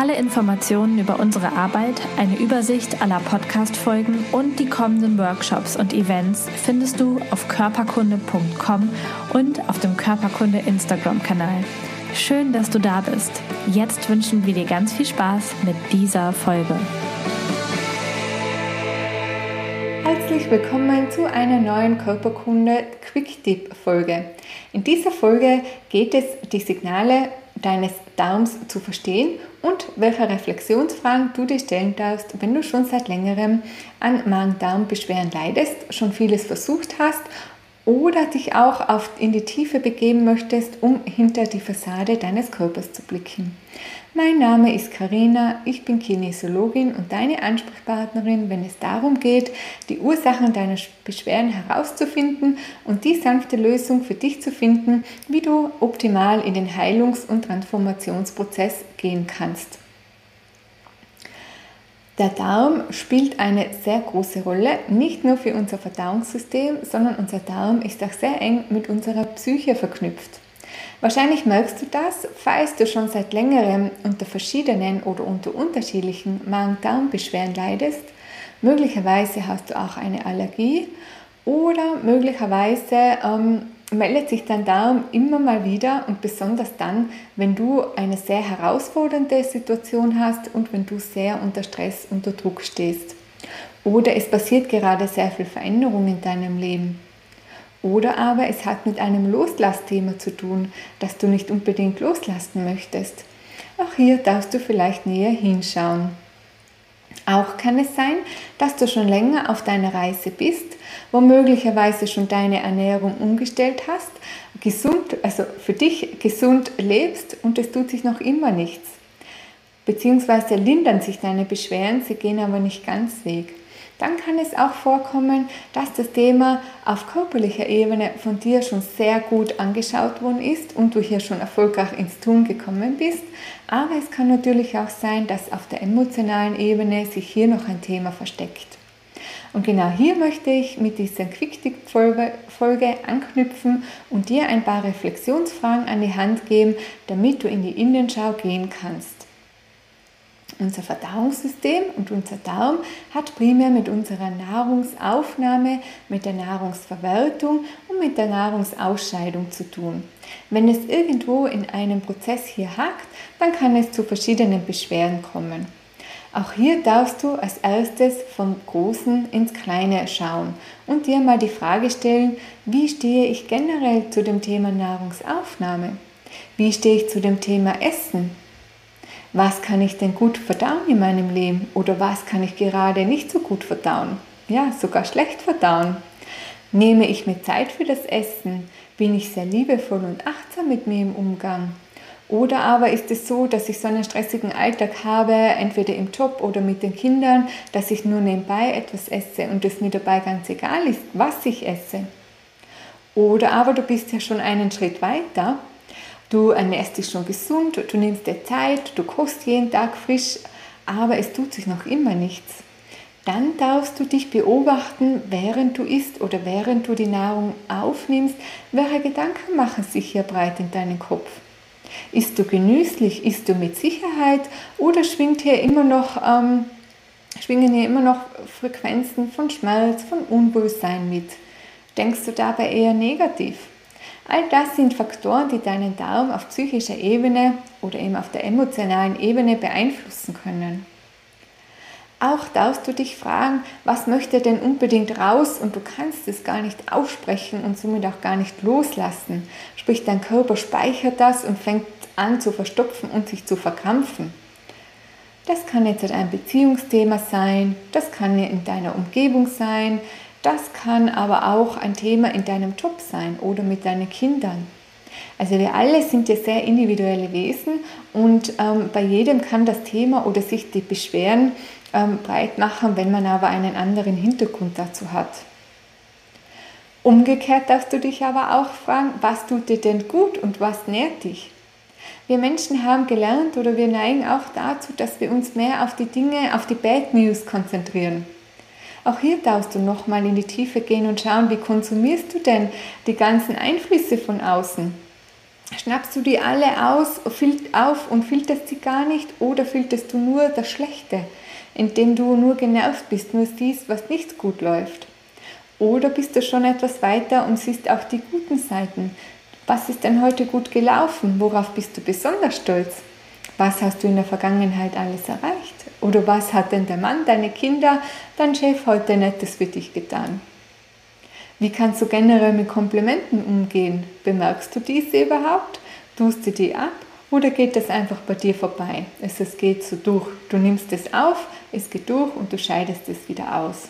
Alle Informationen über unsere Arbeit, eine Übersicht aller Podcast-Folgen und die kommenden Workshops und Events findest du auf körperkunde.com und auf dem Körperkunde Instagram-Kanal. Schön, dass du da bist. Jetzt wünschen wir dir ganz viel Spaß mit dieser Folge. Herzlich willkommen zu einer neuen Körperkunde Quick Tip Folge. In dieser Folge geht es die Signale deines Darms zu verstehen und welche Reflexionsfragen du dir stellen darfst, wenn du schon seit längerem an Magen-Darm-Beschwerden leidest, schon vieles versucht hast oder dich auch auf, in die Tiefe begeben möchtest, um hinter die Fassade deines Körpers zu blicken. Mein Name ist Karina, ich bin Kinesiologin und deine Ansprechpartnerin, wenn es darum geht, die Ursachen deiner Beschwerden herauszufinden und die sanfte Lösung für dich zu finden, wie du optimal in den Heilungs- und Transformationsprozess gehen kannst. Der Darm spielt eine sehr große Rolle, nicht nur für unser Verdauungssystem, sondern unser Darm ist auch sehr eng mit unserer Psyche verknüpft. Wahrscheinlich merkst du das, falls du schon seit längerem unter verschiedenen oder unter unterschiedlichen Magen-Darm-Beschwerden leidest. Möglicherweise hast du auch eine Allergie oder möglicherweise ähm, meldet sich dein Darm immer mal wieder und besonders dann, wenn du eine sehr herausfordernde Situation hast und wenn du sehr unter Stress, unter Druck stehst. Oder es passiert gerade sehr viel Veränderung in deinem Leben. Oder aber es hat mit einem Loslassthema zu tun, das du nicht unbedingt loslassen möchtest. Auch hier darfst du vielleicht näher hinschauen. Auch kann es sein, dass du schon länger auf deiner Reise bist, wo möglicherweise schon deine Ernährung umgestellt hast, gesund, also für dich gesund lebst und es tut sich noch immer nichts. Beziehungsweise lindern sich deine Beschwerden, sie gehen aber nicht ganz weg dann kann es auch vorkommen, dass das Thema auf körperlicher Ebene von dir schon sehr gut angeschaut worden ist und du hier schon erfolgreich ins Tun gekommen bist. Aber es kann natürlich auch sein, dass auf der emotionalen Ebene sich hier noch ein Thema versteckt. Und genau hier möchte ich mit dieser Quick-Tip-Folge anknüpfen und dir ein paar Reflexionsfragen an die Hand geben, damit du in die Innenschau gehen kannst. Unser Verdauungssystem und unser Darm hat primär mit unserer Nahrungsaufnahme, mit der Nahrungsverwertung und mit der Nahrungsausscheidung zu tun. Wenn es irgendwo in einem Prozess hier hakt, dann kann es zu verschiedenen Beschwerden kommen. Auch hier darfst du als erstes vom Großen ins Kleine schauen und dir mal die Frage stellen, wie stehe ich generell zu dem Thema Nahrungsaufnahme? Wie stehe ich zu dem Thema Essen? Was kann ich denn gut verdauen in meinem Leben oder was kann ich gerade nicht so gut verdauen, ja, sogar schlecht verdauen. Nehme ich mir Zeit für das Essen? Bin ich sehr liebevoll und achtsam mit mir im Umgang? Oder aber ist es so, dass ich so einen stressigen Alltag habe, entweder im Job oder mit den Kindern, dass ich nur nebenbei etwas esse und es mir dabei ganz egal ist, was ich esse? Oder aber du bist ja schon einen Schritt weiter Du ernährst dich schon gesund, du nimmst dir Zeit, du kochst jeden Tag frisch, aber es tut sich noch immer nichts. Dann darfst du dich beobachten, während du isst oder während du die Nahrung aufnimmst, welche Gedanken machen sich hier breit in deinem Kopf. Isst du genüsslich, isst du mit Sicherheit oder schwingt hier immer noch, ähm, schwingen hier immer noch Frequenzen von Schmerz, von Unwohlsein mit? Denkst du dabei eher negativ? All das sind Faktoren, die deinen Darm auf psychischer Ebene oder eben auf der emotionalen Ebene beeinflussen können. Auch darfst du dich fragen, was möchte denn unbedingt raus und du kannst es gar nicht aussprechen und somit auch gar nicht loslassen. Sprich, dein Körper speichert das und fängt an zu verstopfen und sich zu verkrampfen. Das kann jetzt ein Beziehungsthema sein, das kann in deiner Umgebung sein, das kann aber auch ein Thema in deinem Job sein oder mit deinen Kindern. Also wir alle sind ja sehr individuelle Wesen und ähm, bei jedem kann das Thema oder sich die Beschwerden ähm, breit machen, wenn man aber einen anderen Hintergrund dazu hat. Umgekehrt darfst du dich aber auch fragen, was tut dir denn gut und was nährt dich? Wir Menschen haben gelernt oder wir neigen auch dazu, dass wir uns mehr auf die Dinge, auf die Bad News konzentrieren. Auch hier darfst du nochmal in die Tiefe gehen und schauen, wie konsumierst du denn die ganzen Einflüsse von außen? Schnappst du die alle aus, auf und filterst sie gar nicht oder filterst du nur das Schlechte, indem du nur genervt bist, nur siehst, was nicht gut läuft? Oder bist du schon etwas weiter und siehst auch die guten Seiten? Was ist denn heute gut gelaufen? Worauf bist du besonders stolz? Was hast du in der Vergangenheit alles erreicht? Oder was hat denn der Mann, deine Kinder, dein Chef heute Nettes für dich getan? Wie kannst du generell mit Komplimenten umgehen? Bemerkst du diese überhaupt? Tust du die ab? Oder geht das einfach bei dir vorbei? Es, es geht so durch. Du nimmst es auf, es geht durch und du scheidest es wieder aus.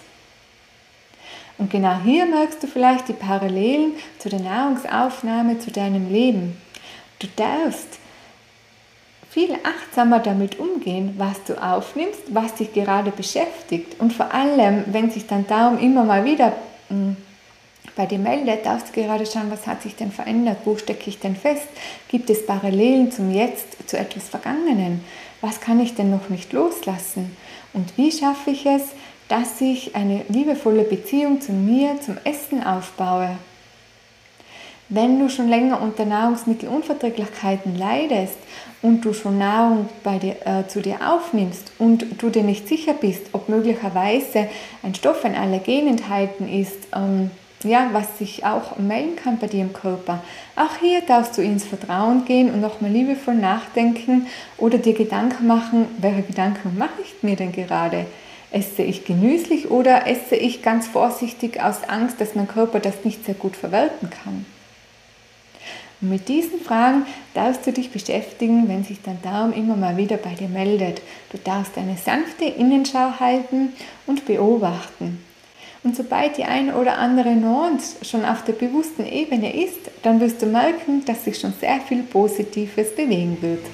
Und genau hier merkst du vielleicht die Parallelen zu der Nahrungsaufnahme, zu deinem Leben. Du darfst viel achtsamer damit umgehen, was du aufnimmst, was dich gerade beschäftigt. Und vor allem, wenn sich dann darum immer mal wieder hm, bei dir meldet, darfst du gerade schauen, was hat sich denn verändert, wo stecke ich denn fest, gibt es Parallelen zum Jetzt, zu etwas Vergangenen, was kann ich denn noch nicht loslassen und wie schaffe ich es, dass ich eine liebevolle Beziehung zu mir, zum Essen aufbaue. Wenn du schon länger unter Nahrungsmittelunverträglichkeiten leidest und du schon Nahrung dir, äh, zu dir aufnimmst und du dir nicht sicher bist, ob möglicherweise ein Stoff, ein Allergen enthalten ist, ähm, ja, was sich auch melden kann bei dir im Körper. Auch hier darfst du ins Vertrauen gehen und nochmal liebevoll nachdenken oder dir Gedanken machen, welche Gedanken mache ich mir denn gerade? Esse ich genüsslich oder esse ich ganz vorsichtig aus Angst, dass mein Körper das nicht sehr gut verwerten kann? Und mit diesen Fragen darfst du dich beschäftigen, wenn sich dein Darm immer mal wieder bei dir meldet. Du darfst eine sanfte Innenschau halten und beobachten. Und sobald die eine oder andere Nuance schon auf der bewussten Ebene ist, dann wirst du merken, dass sich schon sehr viel Positives bewegen wird.